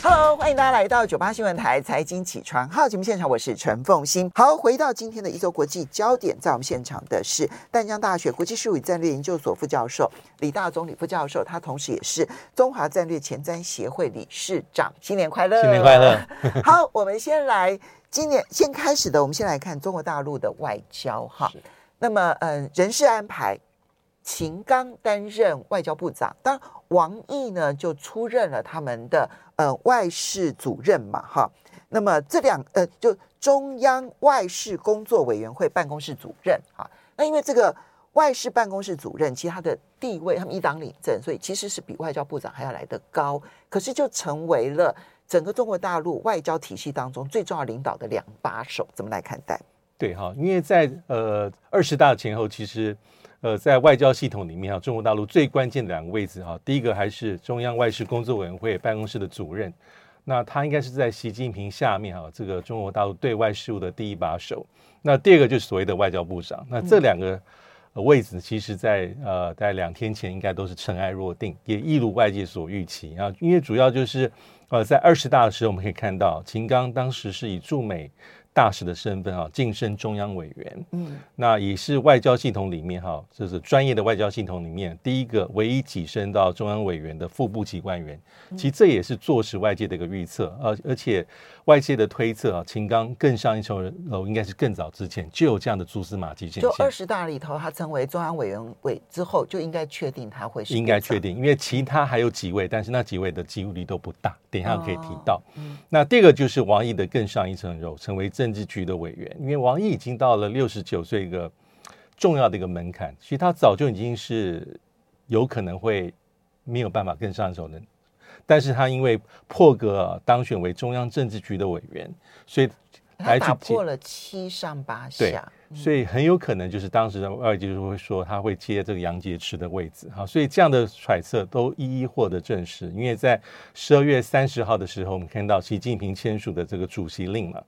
Hello，欢迎大家来到九八新闻台财经起床号节目现场，我是陈凤欣。好，回到今天的一周国际焦点，在我们现场的是淡江大学国际事务与战略研究所副教授李大宗李副教授，他同时也是中华战略前瞻协会理事长。新年快乐！新年快乐！好，我们先来今年先开始的，我们先来看中国大陆的外交哈。那么，嗯，人事安排。秦刚担任外交部长，当然王毅呢就出任了他们的呃外事主任嘛，哈。那么这两呃就中央外事工作委员会办公室主任哈。那因为这个外事办公室主任，其实他的地位他们一党领政，所以其实是比外交部长还要来得高。可是就成为了整个中国大陆外交体系当中最重要领导的两把手，怎么来看待？对哈，因为在呃二十大前后，其实。呃，在外交系统里面啊，中国大陆最关键的两个位置哈，第一个还是中央外事工作委员会办公室的主任，那他应该是在习近平下面哈，这个中国大陆对外事务的第一把手。那第二个就是所谓的外交部长。那这两个位置，其实在呃，在两天前应该都是尘埃落定，也一如外界所预期啊。因为主要就是呃，在二十大的时候，我们可以看到秦刚当时是以驻美。大使的身份啊，晋升中央委员，嗯，那也是外交系统里面哈，就是专业的外交系统里面第一个唯一跻身到中央委员的副部级官员。其实这也是坐实外界的一个预测，而而且外界的推测啊，秦刚更上一层楼，应该是更早之前就有这样的蛛丝马迹现象。就二十大里头，他成为中央委员委之后，就应该确定他会是应该确定，因为其他还有几位，但是那几位的机会率都不大，等一下可以提到。哦嗯、那第二个就是王毅的更上一层楼，成为政。政治局的委员，因为王毅已经到了六十九岁一个重要的一个门槛，其实他早就已经是有可能会没有办法更上手的，但是他因为破格当选为中央政治局的委员，所以他打破了七上八下，所以很有可能就是当时的外界就会说他会接这个杨洁篪的位置哈，所以这样的揣测都一一获得证实，因为在十二月三十号的时候，我们看到习近平签署的这个主席令了。啊，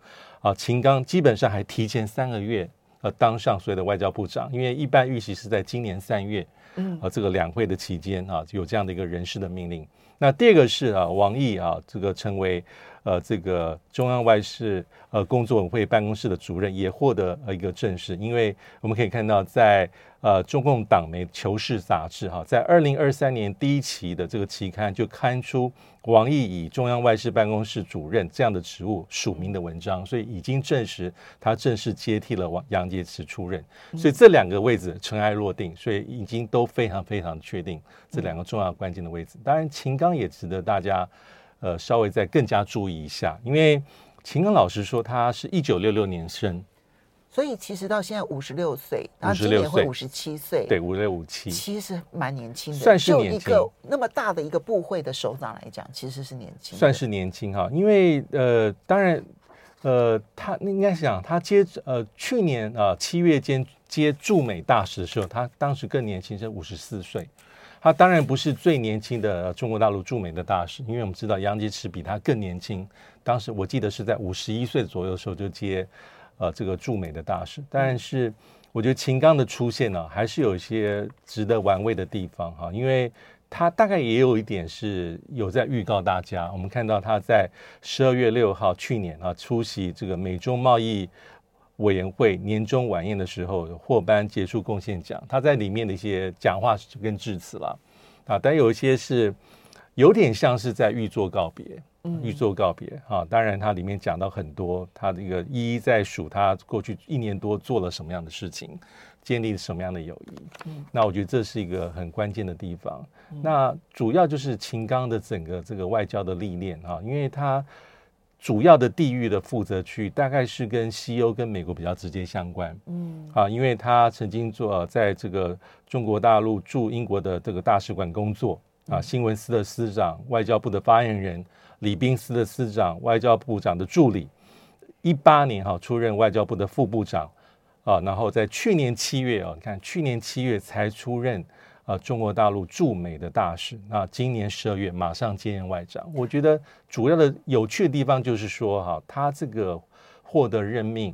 秦刚基本上还提前三个月呃当上所谓的外交部长，因为一般预期是在今年三月，嗯，啊这个两会的期间啊有这样的一个人事的命令。那第二个是啊王毅啊这个成为呃这个中央外事呃工作委员会办公室的主任，也获得呃一个证实，因为我们可以看到在呃中共党媒《求是》杂志哈，在二零二三年第一期的这个期刊就刊出。王毅以中央外事办公室主任这样的职务署名的文章，所以已经证实他正式接替了王杨洁篪出任，所以这两个位置尘埃落定，所以已经都非常非常确定这两个重要关键的位置。当然，秦刚也值得大家呃稍微再更加注意一下，因为秦刚老师说，他是一九六六年生。所以其实到现在五十六岁，然后今年会五十七岁，对，五六五七，其实蛮年轻的，算是年轻。就一个那么大的一个部会的首长来讲，其实是年轻，算是年轻哈。因为呃，当然呃，他应该是讲他接呃去年啊、呃、七月间接驻美大使的时候，他当时更年轻，是五十四岁。他当然不是最年轻的中国大陆驻美的大使，因为我们知道杨洁篪比他更年轻，当时我记得是在五十一岁左右的时候就接。呃，这个驻美的大使，但是我觉得秦刚的出现呢，还是有一些值得玩味的地方哈，因为他大概也有一点是有在预告大家。我们看到他在十二月六号去年啊出席这个美中贸易委员会年终晚宴的时候，获颁杰出贡献奖，他在里面的一些讲话跟致辞了啊，但有一些是有点像是在预作告别。预作告别啊，当然他里面讲到很多，他这个一一在数他过去一年多做了什么样的事情，建立了什么样的友谊。嗯，那我觉得这是一个很关键的地方。那主要就是秦刚的整个这个外交的历练啊，因为他主要的地域的负责区大概是跟西欧跟美国比较直接相关。嗯，啊，因为他曾经做在这个中国大陆驻英国的这个大使馆工作啊，新闻司的司长、外交部的发言人、礼宾司的司长、外交部长的助理。一八年哈出任外交部的副部长，啊，然后在去年七月啊，你看去年七月才出任啊中国大陆驻美的大使，那今年十二月马上接任外长。我觉得主要的有趣的地方就是说哈，他这个获得任命，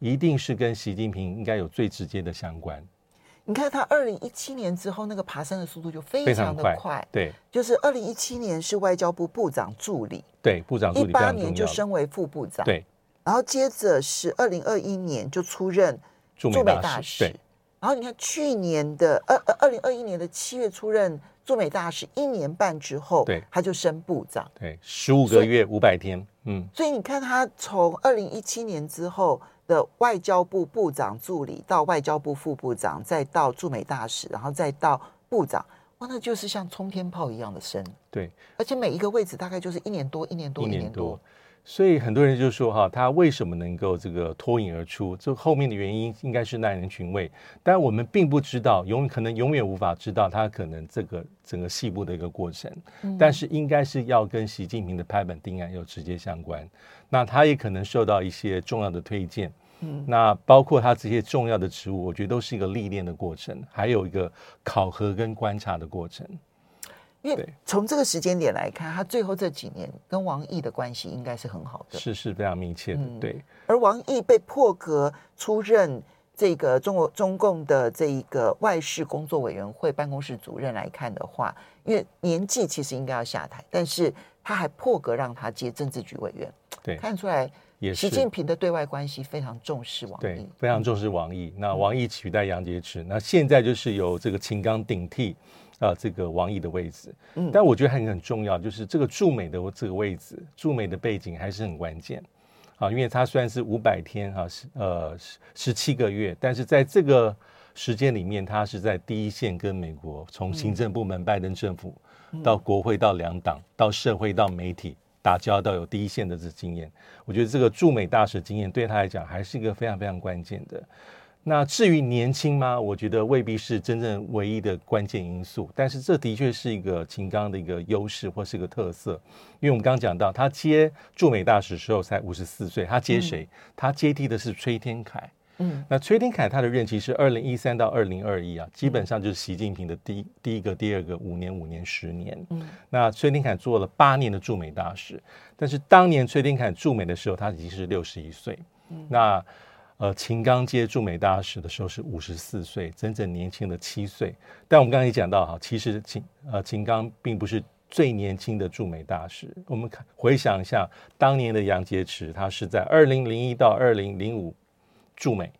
一定是跟习近平应该有最直接的相关。你看他二零一七年之后那个爬升的速度就非常的快，快对，就是二零一七年是外交部部长助理，对，部长助理，一八年就升为副部长，对。然后接着是二零二一年就出任驻美大使，然后你看去年的二二二零二一年的七月出任驻美大使，一年半之后，对，他就升部长，对，十五个月五百天，嗯，所以你看他从二零一七年之后的外交部部长助理到外交部副部长，再到驻美大使，然后再到部长，哇，那就是像冲天炮一样的升，对，而且每一个位置大概就是一年多，一年多，一年多。所以很多人就说哈，他为什么能够这个脱颖而出？这后面的原因应该是耐人寻味。但我们并不知道，永可能永远无法知道他可能这个整个细部的一个过程。但是应该是要跟习近平的拍板定案有直接相关。那他也可能受到一些重要的推荐。嗯，那包括他这些重要的职务，我觉得都是一个历练的过程，还有一个考核跟观察的过程。因为从这个时间点来看，他最后这几年跟王毅的关系应该是很好的，是是非常密切的。嗯、对，而王毅被破格出任这个中国中共的这一个外事工作委员会办公室主任来看的话，因为年纪其实应该要下台，但是他还破格让他接政治局委员，对，看出来习近平的对外关系非常重视王毅，对，非常重视王毅。那王毅取代杨洁篪，那现在就是由这个秦刚顶替。啊，这个王毅的位置，嗯，但我觉得还很重要，就是这个驻美的这个位置，驻美的背景还是很关键，啊，因为他虽然是五百天啊，十呃十七个月，但是在这个时间里面，他是在第一线跟美国，从行政部门拜登政府到国会到两党到社会到媒体打交道，有第一线的这经验，我觉得这个驻美大使经验对他来讲还是一个非常非常关键的。那至于年轻吗？我觉得未必是真正唯一的关键因素，但是这的确是一个秦刚的一个优势或是一个特色。因为我们刚刚讲到，他接驻美大使的时候才五十四岁，他接谁？他接替的是崔天凯。嗯，那崔天凯他的任期是二零一三到二零二一啊，基本上就是习近平的第一第一个、第二个五年、五年、十年。嗯，那崔天凯做了八年的驻美大使，但是当年崔天凯驻美的时候，他已经是六十一岁。嗯，那。呃，秦刚接驻美大使的时候是五十四岁，整整年轻了七岁。但我们刚才也讲到哈，其实秦呃秦刚并不是最年轻的驻美大使。我们看回想一下，当年的杨洁篪，他是在二零零一到二零零五驻美。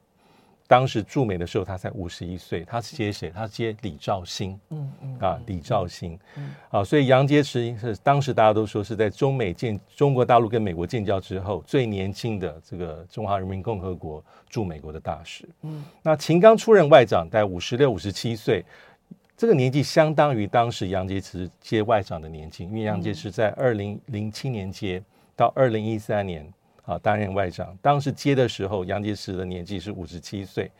当时驻美的时候，他才五十一岁。他是接谁？他接李兆星。嗯嗯啊，李兆星。嗯啊，所以杨洁篪是当时大家都说是在中美建中国大陆跟美国建交之后最年轻的这个中华人民共和国驻美国的大使。嗯，那秦刚出任外长，大概五十六、五十七岁，这个年纪相当于当时杨洁篪接外长的年纪，因为杨洁篪在二零零七年接到二零一三年。啊，担任外长，当时接的时候，杨洁篪的年纪是五十七岁。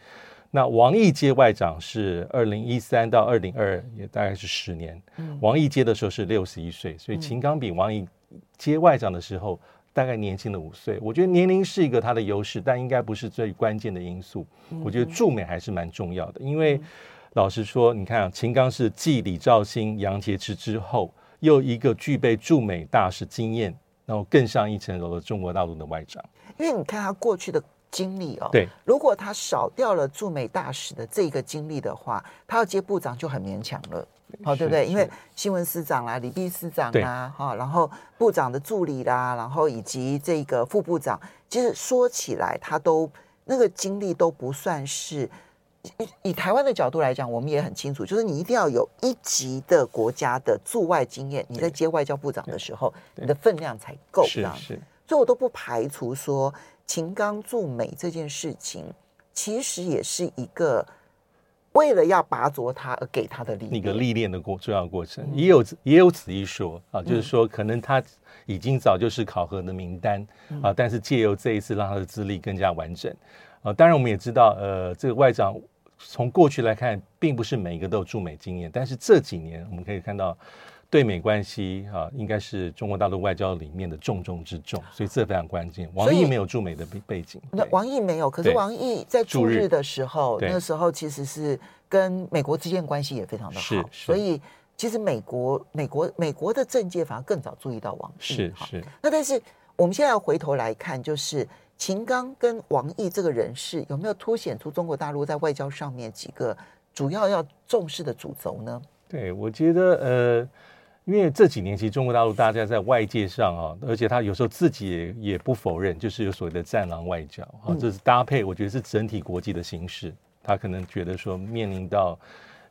那王毅接外长是二零一三到二零二，也大概是十年。嗯，王毅接的时候是六十一岁，所以秦刚比王毅接外长的时候大概年轻了五岁。我觉得年龄是一个他的优势，但应该不是最关键的因素。我觉得驻美还是蛮重要的，因为老实说，你看啊，秦刚是继李肇星、杨洁篪之后，又一个具备驻美大使经验。然后更上一层楼的中国大陆的外长，因为你看他过去的经历哦，对，如果他少掉了驻美大使的这个经历的话，他要接部长就很勉强了，好，对不对？因为新闻司长啦、礼宾司长啦，哈，然后部长的助理啦，然后以及这个副部长，其实说起来，他都那个经历都不算是。以以台湾的角度来讲，我们也很清楚，就是你一定要有一级的国家的驻外经验，你在接外交部长的时候，你的分量才够。是是，所以我都不排除说秦刚驻美这件事情，其实也是一个为了要拔擢他而给他的历练，一个历练的过重要过程，也有也有此一说啊，就是说可能他已经早就是考核的名单啊，但是借由这一次让他的资历更加完整。啊。当然我们也知道，呃，这个外长从过去来看，并不是每一个都有驻美经验，但是这几年我们可以看到。对美关系啊，应该是中国大陆外交里面的重中之重，所以这非常关键。王毅没有驻美的背背景，那王毅没有，可是王毅在驻日的时候，那时候其实是跟美国之间关系也非常的好，所以其实美国、美国、美国的政界反而更早注意到王毅。是是。那但是我们现在要回头来看，就是秦刚跟王毅这个人士有没有凸显出中国大陆在外交上面几个主要要重视的主轴呢？对，我觉得呃。因为这几年其实中国大陆大家在外界上啊，而且他有时候自己也也不否认，就是有所谓的战狼外交啊，这是搭配，我觉得是整体国际的形势。他可能觉得说面临到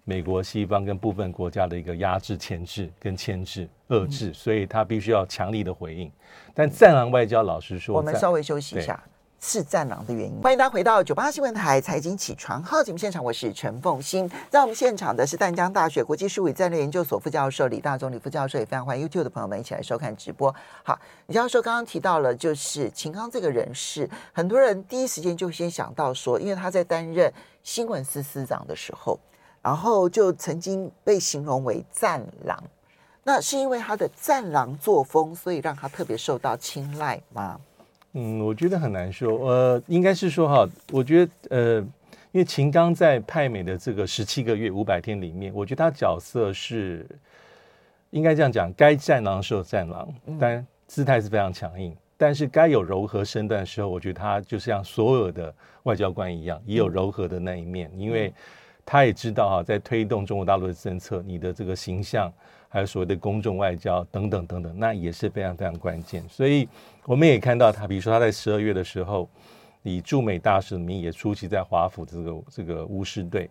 美国西方跟部分国家的一个压制、牵制跟牵制、遏制，所以他必须要强力的回应。但战狼外交，老实说，我们稍微休息一下。是战狼的原因。欢迎大家回到九八新闻台财经起床号节目现场，我是陈凤欣。在我们现场的是淡江大学国际事务与战略研究所副教授李大中李副教授，也非常欢迎 YouTube 的朋友们一起来收看直播。好，李教授刚刚提到了，就是秦刚这个人士，很多人第一时间就先想到说，因为他在担任新闻司司长的时候，然后就曾经被形容为战狼。那是因为他的战狼作风，所以让他特别受到青睐吗？嗯，我觉得很难说。呃，应该是说哈，我觉得呃，因为秦刚在派美的这个十七个月五百天里面，我觉得他角色是应该这样讲，该战狼的时候战狼，但姿态是非常强硬。但是该有柔和身段的时候，我觉得他就像所有的外交官一样，也有柔和的那一面，因为他也知道啊，在推动中国大陆的政策，你的这个形象。还有所谓的公众外交等等等等，那也是非常非常关键。所以我们也看到他，比如说他在十二月的时候，以驻美大使的名义也出席在华府这个这个巫师队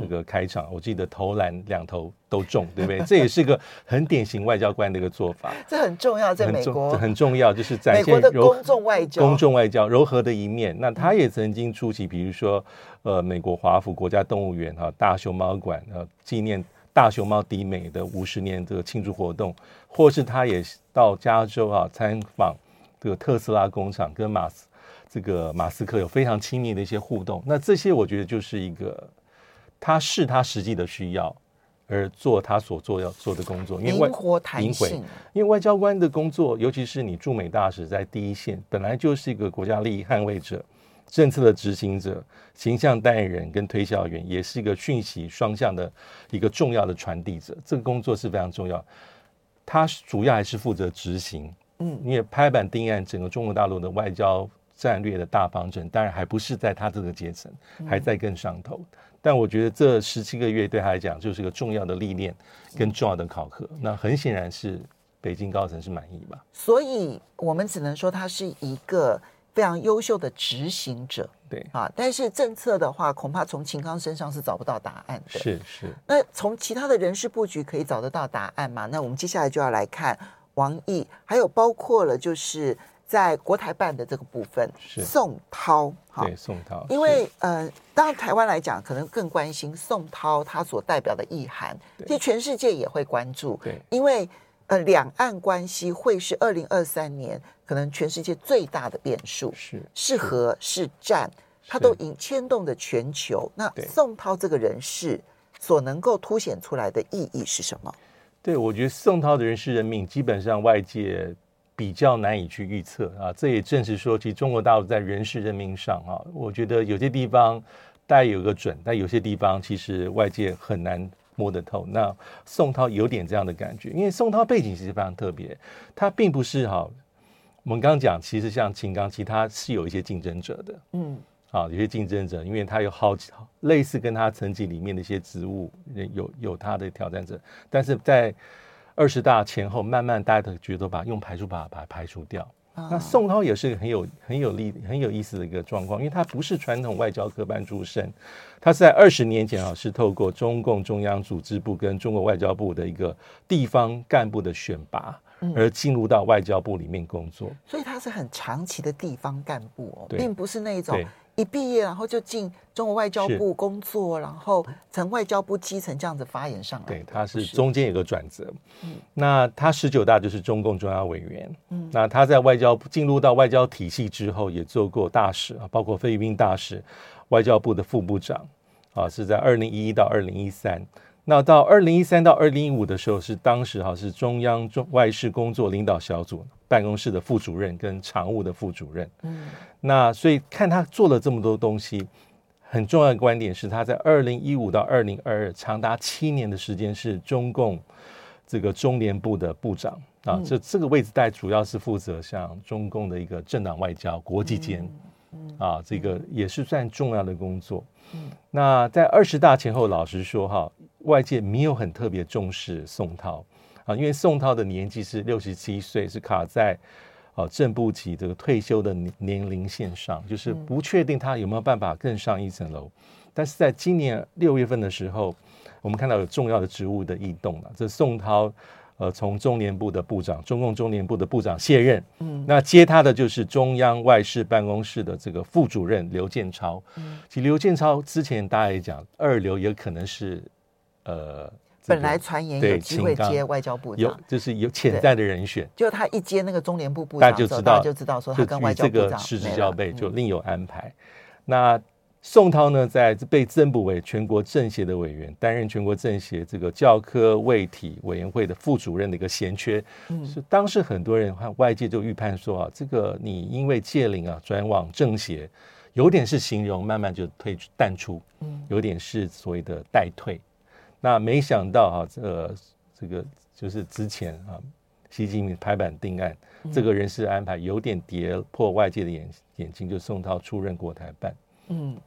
这个开场。我记得投篮两投都中，对不对？这也是个很典型外交官的一个做法。这很重要，在美国很重，很重要，就是展现柔公众外交、公众外交柔和的一面。那他也曾经出席，比如说呃，美国华府国家动物园哈大熊猫馆呃纪念。大熊猫迪美的五十年这个庆祝活动，或是他也到加州啊参访这个特斯拉工厂，跟马斯这个马斯克有非常亲密的一些互动。那这些我觉得就是一个，他是他实际的需要而做他所做要做的工作，因为外灵活弹性。因为外交官的工作，尤其是你驻美大使在第一线，本来就是一个国家利益捍卫者。政策的执行者、形象代言人跟推销员，也是一个讯息双向的一个重要的传递者。这个工作是非常重要。他主要还是负责执行，嗯，因为拍板定案整个中国大陆的外交战略的大方针，当然还不是在他这个阶层，还在更上头。但我觉得这十七个月对他来讲，就是个重要的历练跟重要的考核。那很显然是北京高层是满意吧？所以我们只能说他是一个。非常优秀的执行者，对啊，但是政策的话，恐怕从秦刚身上是找不到答案的。是是，那从其他的人事布局可以找得到答案吗？那我们接下来就要来看王毅，还有包括了就是在国台办的这个部分，是宋涛，对宋涛，因为呃，当然台湾来讲，可能更关心宋涛他所代表的意涵，其实全世界也会关注，对，因为呃，两岸关系会是二零二三年。可能全世界最大的变数是是和是战，它都已牵动的全球。那宋涛这个人士所能够凸显出来的意义是什么？对，我觉得宋涛的人事任命基本上外界比较难以去预测啊。这也正是说，其实中国大陆在人事任命上啊，我觉得有些地方大概有个准，但有些地方其实外界很难摸得透。那宋涛有点这样的感觉，因为宋涛背景其实非常特别，他并不是哈。我们刚刚讲，其实像秦刚，其他是有一些竞争者的，嗯，啊，有些竞争者，因为他有好几类似跟他层级里面的一些职务，有有他的挑战者，但是在二十大前后，慢慢大家都觉得把用排除法把它排除掉。哦、那宋涛也是很有很有利很有意思的一个状况，因为他不是传统外交科班出身，他是在二十年前啊，是透过中共中央组织部跟中国外交部的一个地方干部的选拔。而进入到外交部里面工作，所以他是很长期的地方干部哦，并不是那种一毕业然后就进中国外交部工作，然后从外交部基层这样子发言上来。对，他是中间有个转折。嗯，那他十九大就是中共中央委员。嗯，那他在外交部进入到外交体系之后，也做过大使啊，包括菲律宾大使、外交部的副部长啊，是在二零一一到二零一三。那到二零一三到二零一五的时候，是当时哈是中央中外事工作领导小组办公室的副主任跟常务的副主任。嗯，那所以看他做了这么多东西，很重要的观点是他在二零一五到二零二二长达七年的时间是中共这个中联部的部长啊，这这个位置带主要是负责像中共的一个政党外交、国际间啊，这个也是算重要的工作。嗯，那在二十大前后，老实说哈。外界没有很特别重视宋涛啊，因为宋涛的年纪是六十七岁，是卡在啊正部级这个退休的年年龄线上，就是不确定他有没有办法更上一层楼。但是在今年六月份的时候，我们看到有重要的职务的异动了。这宋涛呃从中联部的部长，中共中联部的部长卸任，嗯，那接他的就是中央外事办公室的这个副主任刘建超。嗯，其实刘建超之前大家也讲，二流也可能是。呃，本来传言有机会接外交部长，有就是有潜在的人选。就他一接那个中联部部长，大家就知道，就知道说他跟外交部长这个失之交臂，就另有安排。嗯、那宋涛呢，在被增补为全国政协的委员，担任全国政协这个教科卫体委员会的副主任的一个衔缺。嗯，是当时很多人和外界就预判说啊，这个你因为届龄啊转往政协，有点是形容慢慢就退淡出，嗯，有点是所谓的代退。那没想到啊，这个这个就是之前啊，习近平拍板定案，嗯、这个人事安排有点跌破外界的眼眼睛，就宋涛出任国台办，嗯，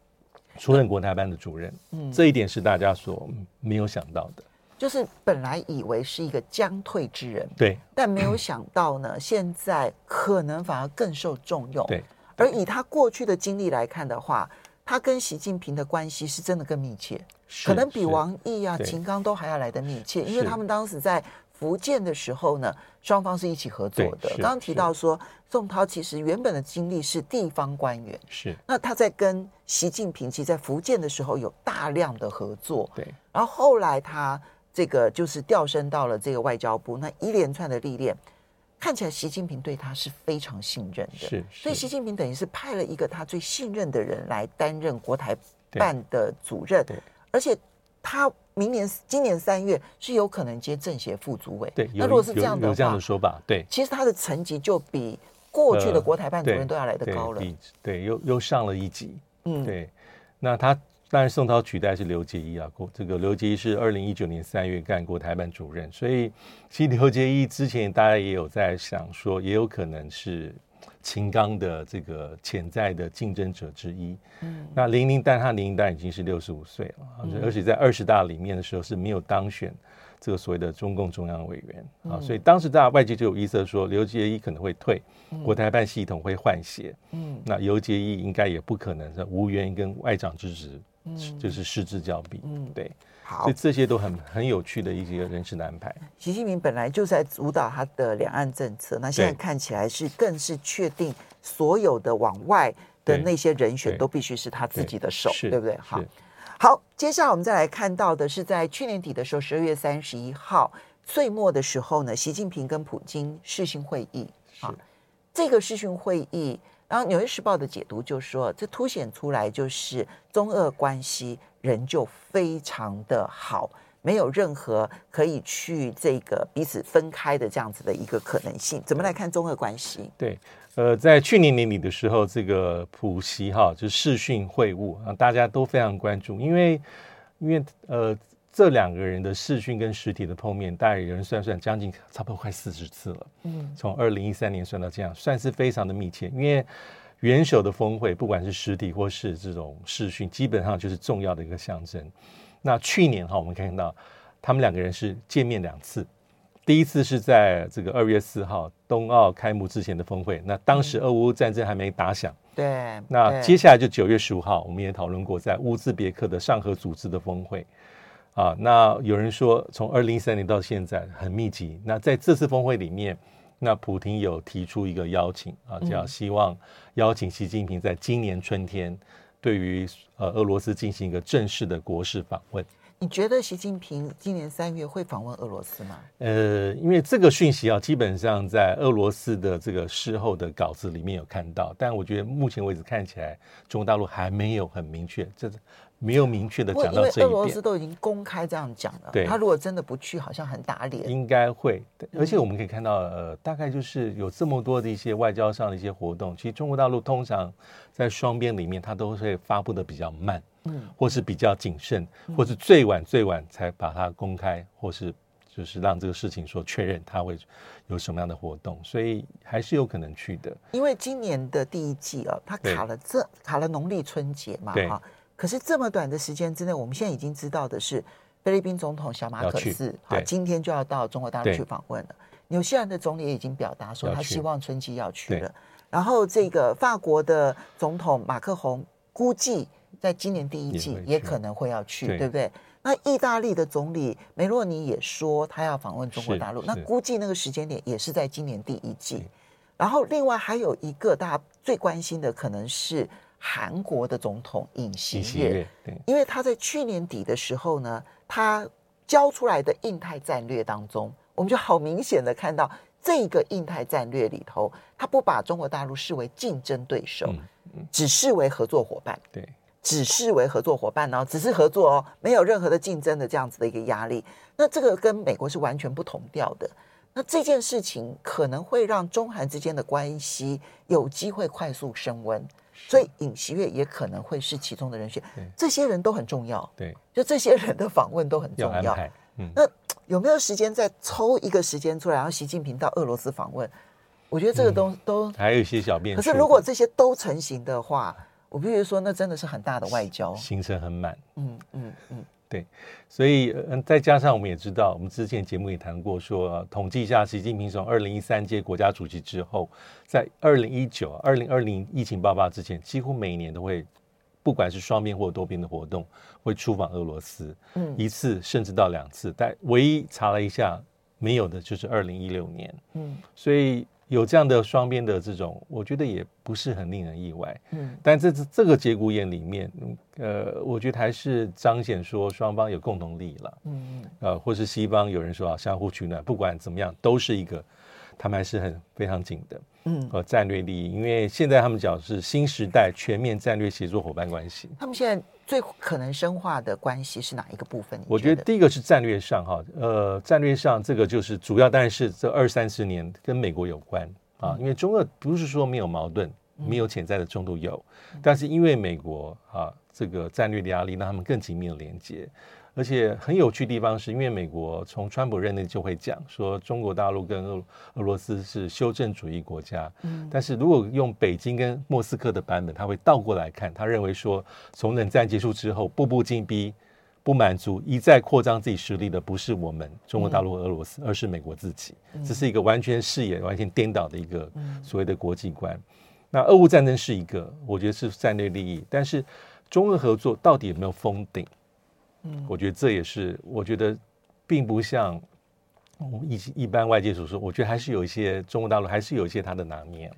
出任国台办的主任，嗯，这一点是大家所没有想到的，就是本来以为是一个将退之人，对，但没有想到呢，现在可能反而更受重用，对，而以他过去的经历来看的话，他跟习近平的关系是真的更密切。可能比王毅啊、秦刚都还要来得密切，因为他们当时在福建的时候呢，双方是一起合作的。刚刚提到说，宋涛其实原本的经历是地方官员，是那他在跟习近平其实在福建的时候有大量的合作，对。然后后来他这个就是调升到了这个外交部，那一连串的历练，看起来习近平对他是非常信任的，是。所以习近平等于是派了一个他最信任的人来担任国台办的主任，对。而且他明年今年三月是有可能接政协副主委。对，那如果是这样的话，有这样的说法，对，其实他的层级就比过去的国台办主任都要来得高了。对，对，又又上了一级。嗯，对。那他当然宋涛取代是刘结一啊，这个刘结一是二零一九年三月干国台办主任，所以其实刘结一之前大家也有在想说，也有可能是。秦刚的这个潜在的竞争者之一，嗯，那林林丹他林林丹已经是六十五岁了，嗯、而且在二十大里面的时候是没有当选这个所谓的中共中央委员、嗯、啊，所以当时大家外界就有预测说刘结一可能会退，嗯、国台办系统会换血，嗯，那刘结一应该也不可能是无缘跟外长之职，嗯，就是失之交臂，嗯，对。好，所以这些都很很有趣的一些人事的安排。习近平本来就在主导他的两岸政策，那现在看起来是更是确定所有的往外的那些人选都必须是他自己的手，对，对不对？好，好，接下来我们再来看到的是在去年底的时候，十二月三十一号岁末的时候呢，习近平跟普京视讯会议啊，这个视讯会议。然后《纽约时报》的解读就说，这凸显出来就是中俄关系仍旧非常的好，没有任何可以去这个彼此分开的这样子的一个可能性。怎么来看中俄关系？对，呃，在去年年底的时候，这个普习哈就是视讯会晤啊，大家都非常关注，因为因为呃。这两个人的视讯跟实体的碰面，大概有人算算，将近差不多快四十次了。嗯，从二零一三年算到这样，算是非常的密切。因为元首的峰会，不管是实体或是这种视讯，基本上就是重要的一个象征。那去年哈，我们看到他们两个人是见面两次，第一次是在这个二月四号冬奥开幕之前的峰会，那当时俄乌战争还没打响。对，那接下来就九月十五号，我们也讨论过在乌兹别克的上合组织的峰会。啊，那有人说从二零一三年到现在很密集。那在这次峰会里面，那普京有提出一个邀请啊，叫希望邀请习近平在今年春天对于呃俄罗斯进行一个正式的国事访问。你觉得习近平今年三月会访问俄罗斯吗？呃，因为这个讯息啊，基本上在俄罗斯的这个事后的稿子里面有看到，但我觉得目前为止看起来，中国大陆还没有很明确，这没有明确的讲到这一点。俄罗斯都已经公开这样讲了，对，他如果真的不去，好像很打脸。应该会，而且我们可以看到，呃，大概就是有这么多的一些外交上的一些活动，其实中国大陆通常在双边里面，它都会发布的比较慢。嗯，或是比较谨慎，或是最晚最晚才把它公开，或是就是让这个事情说确认它会有什么样的活动，所以还是有可能去的。因为今年的第一季啊，它卡了这卡了农历春节嘛，哈。可是这么短的时间之内，我们现在已经知道的是，菲律宾总统小马可斯啊，今天就要到中国大陆去访问了。纽西兰的总理也已经表达说，他希望春季要去了。然后这个法国的总统马克宏估计。在今年第一季也可能会要去，对，对不对？那意大利的总理梅洛尼也说他要访问中国大陆，那估计那个时间点也是在今年第一季。然后另外还有一个大家最关心的，可能是韩国的总统尹锡悦，因为他在去年底的时候呢，他交出来的印太战略当中，我们就好明显的看到这个印太战略里头，他不把中国大陆视为竞争对手，只视为合作伙伴。对。只视为合作伙伴哦，只是合作哦，没有任何的竞争的这样子的一个压力。那这个跟美国是完全不同调的。那这件事情可能会让中韩之间的关系有机会快速升温，所以尹锡悦也可能会是其中的人选。这些人都很重要，对，就这些人的访问都很重要。嗯，那有没有时间再抽一个时间出来，然后习近平到俄罗斯访问？我觉得这个都、嗯、都还有一些小变数。可是如果这些都成型的话，我必须说，那真的是很大的外交，行程很满。嗯嗯嗯，对，所以嗯，再加上我们也知道，我们之前节目也谈过说，说统计一下，习近平从二零一三届国家主席之后，在二零一九、二零二零疫情爆发之前，几乎每年都会，不管是双边或多边的活动，会出访俄罗斯，嗯，一次甚至到两次，但唯一查了一下没有的就是二零一六年，嗯，所以。有这样的双边的这种，我觉得也不是很令人意外。嗯，但这次这个节骨眼里面，呃，我觉得还是彰显说双方有共同利益了。嗯嗯，呃，或是西方有人说啊，相互取暖，不管怎么样，都是一个他们还是很非常紧的。嗯，和战略利益，因为现在他们讲是新时代全面战略协作伙伴关系。他们现在最可能深化的关系是哪一个部分？我觉得第一个是战略上哈，呃，战略上这个就是主要，但是这二三十年跟美国有关啊，因为中俄不是说没有矛盾，没有潜在的冲突有，但是因为美国啊这个战略的压力，让他们更紧密的连接。而且很有趣的地方是，因为美国从川普任内就会讲说，中国大陆跟俄俄罗斯是修正主义国家。嗯，但是如果用北京跟莫斯科的版本，他会倒过来看，他认为说，从冷战结束之后，步步紧逼、不满足、一再扩张自己实力的，不是我们中国大陆和俄罗斯，而是美国自己。这是一个完全视野完全颠倒的一个所谓的国际观。那俄乌战争是一个，我觉得是战略利益，但是中俄合作到底有没有封顶？嗯，我觉得这也是，我觉得并不像我们一一般外界所说，我觉得还是有一些中国大陆还是有一些它的拿捏。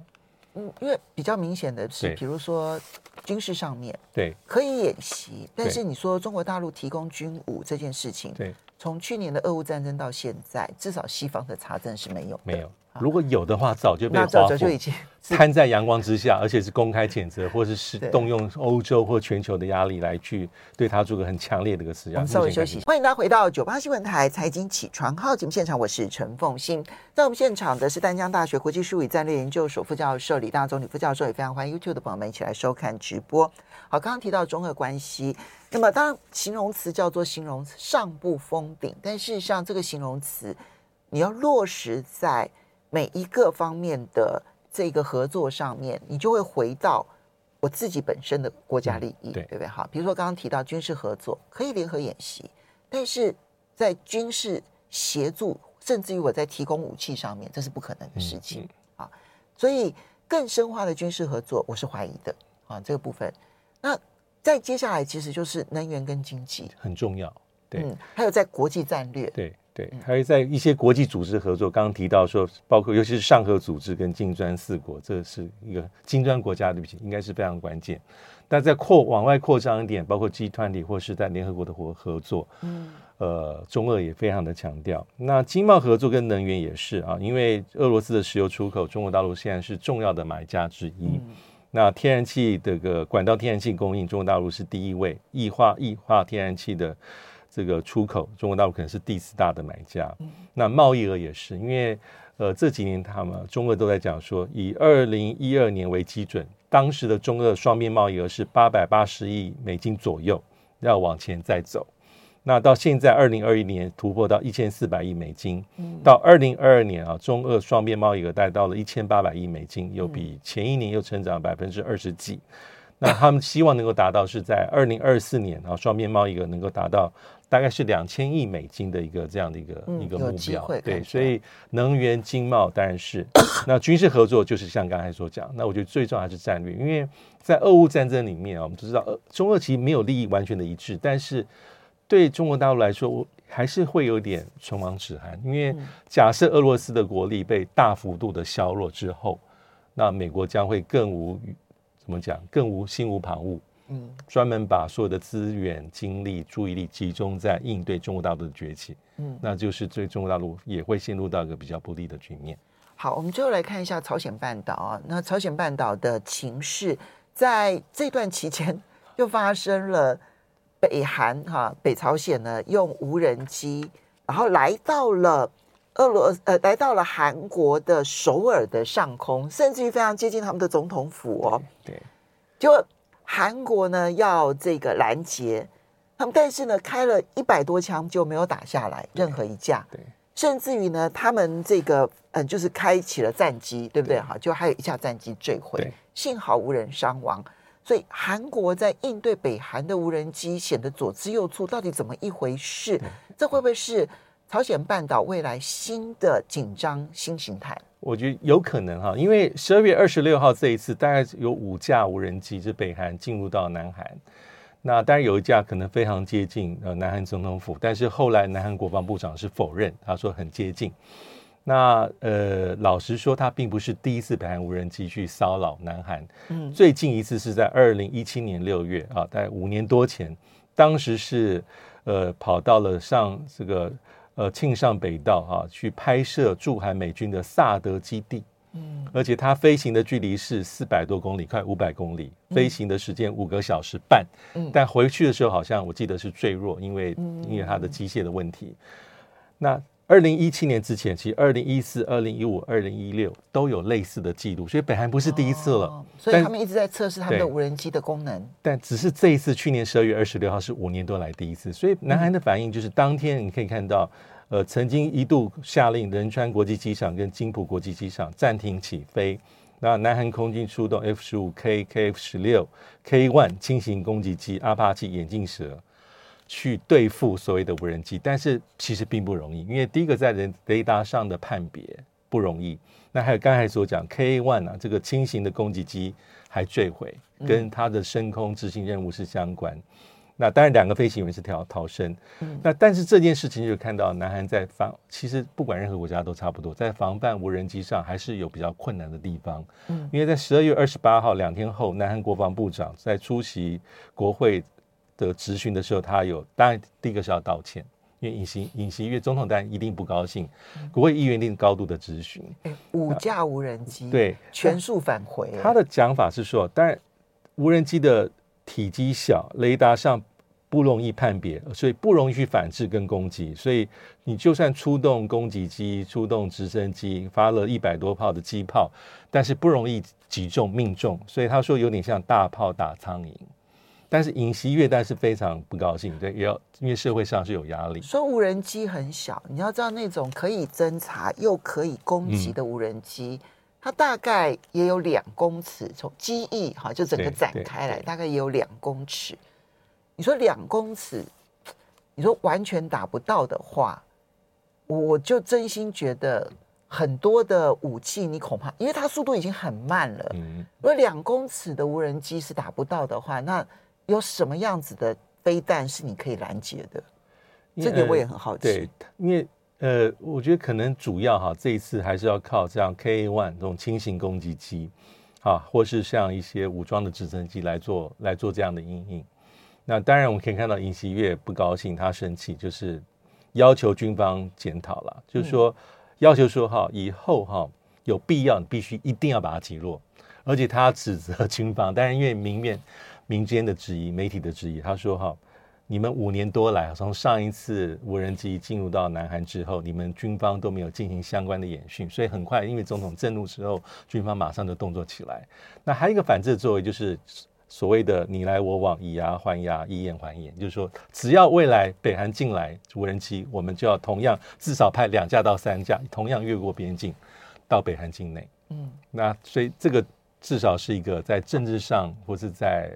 嗯，因为比较明显的是，比如说军事上面，对，可以演习，但是你说中国大陆提供军武这件事情，对，从去年的俄乌战争到现在，至少西方的查证是没有，没有。如果有的话，早就被早就已经摊在阳光之下，而且是公开谴责，或者是动用欧洲或全球的压力来去对他做个很强烈的一个施压。稍微休息，欢迎大家回到九八新闻台财经起床号节目现场，我是陈凤欣。在我们现场的是丹江大学国际事务与战略研究所副教授李大中李副教授，也非常欢迎 YouTube 的朋友们一起来收看直播。好，刚刚提到中俄关系，那么当然形容词叫做形容词上不封顶，但事实上这个形容词你要落实在。每一个方面的这个合作上面，你就会回到我自己本身的国家利益，嗯、对，对不对？好，比如说刚刚提到军事合作可以联合演习，但是在军事协助，甚至于我在提供武器上面，这是不可能的事情、啊。所以更深化的军事合作，我是怀疑的啊。这个部分，那再接下来其实就是能源跟经济很重要，对，嗯，还有在国际战略，对。对，还有在一些国际组织合作，刚刚提到说，包括尤其是上合组织跟金砖四国，这是一个金砖国家，对不起，应该是非常关键。但在扩往外扩张一点，包括 G 团体或是在联合国的合合作，嗯，呃，中俄也非常的强调。那经贸合作跟能源也是啊，因为俄罗斯的石油出口，中国大陆现在是重要的买家之一。嗯、那天然气这个管道天然气供应，中国大陆是第一位，液化液化天然气的这个出口，中国大陆可能是第四大的买家。嗯、那贸易额也是，因为呃这几年他们中俄都在讲说，以二零一二年为基准。当时的中俄双边贸易额是八百八十亿美金左右，要往前再走。那到现在二零二一年突破到一千四百亿美金，到二零二二年啊，中俄双边贸易额达到了一千八百亿美金，又比前一年又成长百分之二十几。那他们希望能够达到是在二零二四年啊，双边贸易额能够达到。大概是两千亿美金的一个这样的一个、嗯、一个目标，对，所以能源经贸当然是，那军事合作就是像刚才所讲，那我觉得最重要还是战略，因为在俄乌战争里面啊，我们都知道，呃，中俄其实没有利益完全的一致，但是对中国大陆来说，我还是会有点唇亡齿寒，因为假设俄罗斯的国力被大幅度的削弱之后，那美国将会更无怎么讲，更无心无旁骛。嗯，专门把所有的资源、精力、注意力集中在应对中国大陆的崛起，嗯，那就是对中国大陆也会陷入到一个比较不利的局面。好，我们最后来看一下朝鲜半岛啊，那朝鲜半岛的情势，在这段期间又发生了北韩哈，北朝鲜呢用无人机，然后来到了俄罗呃，来到了韩国的首尔的上空，甚至于非常接近他们的总统府哦，对，就。韩国呢要这个拦截他们，但是呢开了一百多枪就没有打下来任何一架，对，甚至于呢他们这个嗯就是开启了战机，对不对？哈，就还有一架战机坠毁，幸好无人伤亡。所以韩国在应对北韩的无人机显得左支右绌，到底怎么一回事？这会不会是朝鲜半岛未来新的紧张新形态？我觉得有可能哈，因为十二月二十六号这一次大概有五架无人机，是北韩进入到南韩。那当然有一架可能非常接近呃南韩总统府，但是后来南韩国防部长是否认，他说很接近。那呃老实说，他并不是第一次北韩无人机去骚扰南韩。嗯，最近一次是在二零一七年六月啊，大概五年多前，当时是呃跑到了上这个。呃，庆尚北道哈、啊，去拍摄驻韩美军的萨德基地，嗯，而且它飞行的距离是四百多公里，快五百公里，飞行的时间五个小时半，嗯，但回去的时候好像我记得是坠落，因为因为它的机械的问题，那。二零一七年之前，其实二零一四、二零一五、二零一六都有类似的记录，所以北韩不是第一次了。哦、所以他们一直在测试他们的无人机的功能。但只是这一次，去年十二月二十六号是五年多来第一次，所以南韩的反应就是当天你可以看到，呃，曾经一度下令仁川国际机场跟金浦国际机场暂停起飞，那南韩空军出动 F 十五 K、KF 十六、K one 轻型攻击机、阿帕奇眼镜蛇。去对付所谓的无人机，但是其实并不容易，因为第一个在人雷达上的判别不容易。那还有刚才所讲 K One 啊，这个轻型的攻击机还坠毁，跟它的升空执行任务是相关。嗯、那当然两个飞行员是逃逃生。嗯、那但是这件事情就看到南韩在防，其实不管任何国家都差不多，在防范无人机上还是有比较困难的地方。嗯，因为在十二月二十八号两天后，南韩国防部长在出席国会。的质询的时候，他有当然第一个是要道歉，因为尹锡尹锡悦总统当然一定不高兴，国会议员一定高度的质询。五架无人机对全数返回。他的讲法是说，当然无人机的体积小，雷达上不容易判别，所以不容易去反制跟攻击。所以你就算出动攻击机、出动直升机，发了一百多炮的机炮，但是不容易击中命中。所以他说有点像大炮打苍蝇。但是尹锡悦但是非常不高兴，对，也要因为社会上是有压力。说无人机很小，你要知道那种可以侦察又可以攻击的无人机，嗯、它大概也有两公尺，从机翼哈就整个展开来，大概也有两公尺。你说两公尺，你说完全打不到的话，我就真心觉得很多的武器你恐怕，因为它速度已经很慢了。嗯，如果两公尺的无人机是打不到的话，那有什么样子的飞弹是你可以拦截的？这点我也很好奇。对，因为呃，我觉得可能主要哈，这一次还是要靠这样 KA One 这种轻型攻击机，啊，或是像一些武装的直升机来做来做这样的阴影。那当然，我们可以看到尹锡月不高兴，他生气，就是要求军方检讨了，就是说要求说哈，以后哈有必要你必须一定要把它击落，而且他指责军方，当然因为明面民间的质疑、媒体的质疑，他说哈。你们五年多来，从上一次无人机进入到南韩之后，你们军方都没有进行相关的演训，所以很快，因为总统震怒之后，军方马上就动作起来。那还有一个反制的作为，就是所谓的你来我往，以牙还牙，以眼还眼，就是说，只要未来北韩进来无人机，我们就要同样至少派两架到三架，同样越过边境到北韩境内。嗯，那所以这个至少是一个在政治上或是在。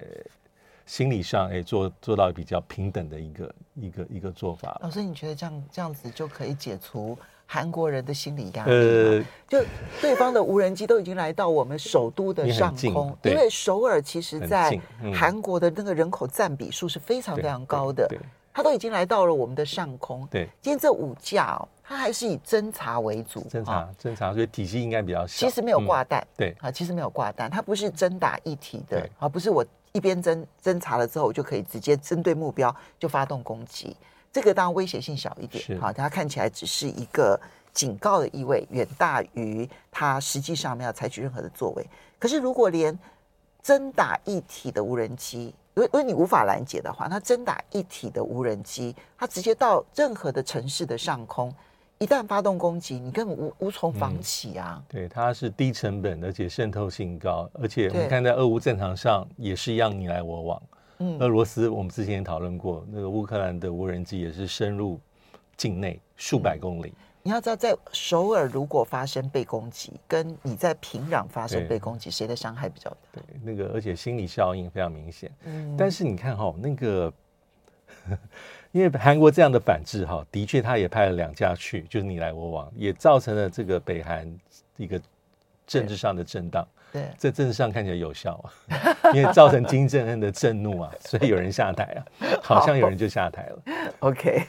心理上，哎，做做到比较平等的一个一个一个做法。老师，你觉得这样这样子就可以解除韩国人的心理压力？呃，就对方的无人机都已经来到我们首都的上空，因为首尔其实在韩国的那个人口占比数是非常非常高的，它都已经来到了我们的上空。对，今天这五架哦，它还是以侦查为主，侦查侦查，所以体系应该比较小。其实没有挂弹，对啊，其实没有挂弹，它不是真打一体的，而不是我。一边侦侦查了之后，我就可以直接针对目标就发动攻击。这个当然威胁性小一点，好，它看起来只是一个警告的意味，远大于它实际上没有采取任何的作为。可是如果连真打一体的无人机，因为因为你无法拦截的话，那真打一体的无人机，它直接到任何的城市的上空。一旦发动攻击，你根本无无从防起啊！对，它是低成本，而且渗透性高，而且我们看在俄乌战场上也是一样你来我往。嗯，俄罗斯我们之前也讨论过，那个乌克兰的无人机也是深入境内数百公里。嗯，你要知道，在首尔如果发生被攻击，跟你在平壤发生被攻击，谁的伤害比较大？对，那个而且心理效应非常明显。嗯，但是你看哈，那个。因为韩国这样的反制，哈，的确他也派了两家去，就是你来我往，也造成了这个北韩一个政治上的震荡。对，在政治上看起来有效啊，因为造成金正恩的震怒啊，所以有人下台啊，好像有人就下台了。OK，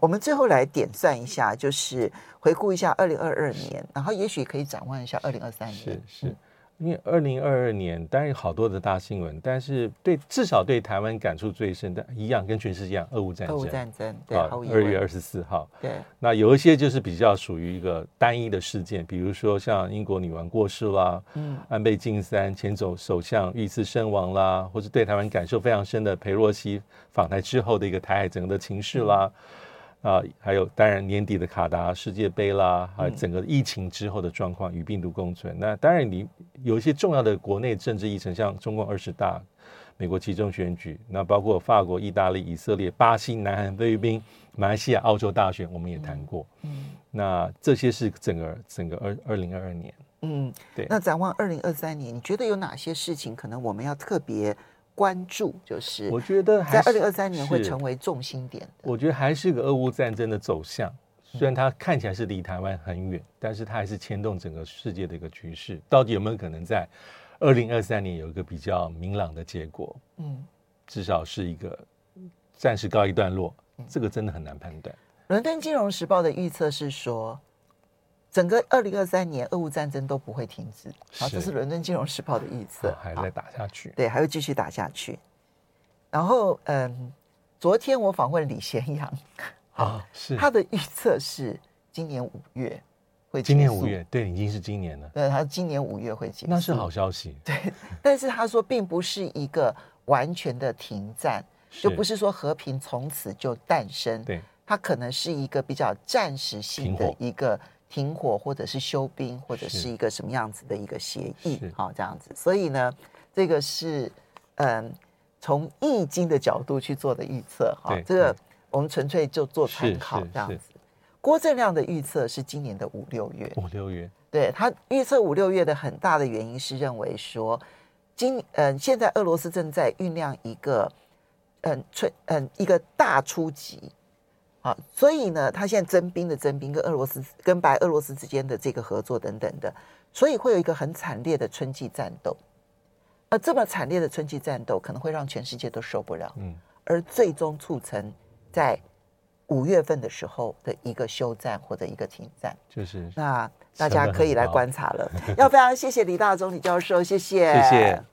我们最后来点赞一下，就是回顾一下二零二二年，然后也许可以展望一下二零二三年。是是。嗯因为二零二二年当然有好多的大新闻，但是对至少对台湾感触最深的，一样跟全世界一样，俄乌战争。俄乌战争，对，二月二十四号。对，那有一些就是比较属于一个单一的事件，比如说像英国女王过世啦，嗯，安倍晋三前总首相遇刺身亡啦，或是对台湾感受非常深的裴洛西访台之后的一个台海整个的情势啦。嗯啊，还有当然年底的卡达世界杯啦，还有整个疫情之后的状况与病毒共存。那当然你有一些重要的国内政治议程，像中共二十大、美国其中选举，那包括法国、意大利、以色列、巴西、南韩、菲律宾、马来西亚、澳洲大选，我们也谈过。嗯，那这些是整个整个二二零二二年。嗯，对。那展望二零二三年，你觉得有哪些事情可能我们要特别？关注就是，我觉得在二零二三年会成为重心点。我觉得还是个俄乌战争的走向，虽然它看起来是离台湾很远，但是它还是牵动整个世界的一个局势。到底有没有可能在二零二三年有一个比较明朗的结果？嗯，至少是一个暂时告一段落。这个真的很难判断。伦敦金融时报的预测是说。整个二零二三年，俄乌战争都不会停止。好，这是伦敦金融时报的预测，还在打下去。对，还会继续打下去。然后，嗯，昨天我访问李贤阳，啊，是他的预测是今年五月会。今年五月，对，已经是今年了。对，他今年五月会结束，那是好消息。对，但是他说，并不是一个完全的停战，就不是说和平从此就诞生。对，它可能是一个比较暂时性的一个。停火，或者是休兵，或者是一个什么样子的一个协议，好，这样子。所以呢，这个是嗯，从易经的角度去做的预测，哈，这个我们纯粹就做参考这样子。郭正亮的预测是今年的五六月，五六月，对，他预测五六月的很大的原因是认为说，今嗯，现在俄罗斯正在酝酿一个嗯，出嗯一个大出击。好，所以呢，他现在征兵的征兵，跟俄罗斯跟白俄罗斯之间的这个合作等等的，所以会有一个很惨烈的春季战斗。而这么惨烈的春季战斗，可能会让全世界都受不了。嗯，而最终促成在五月份的时候的一个休战或者一个停战，就是那大家可以来观察了。要非常谢谢李大中李教授，谢谢，谢谢。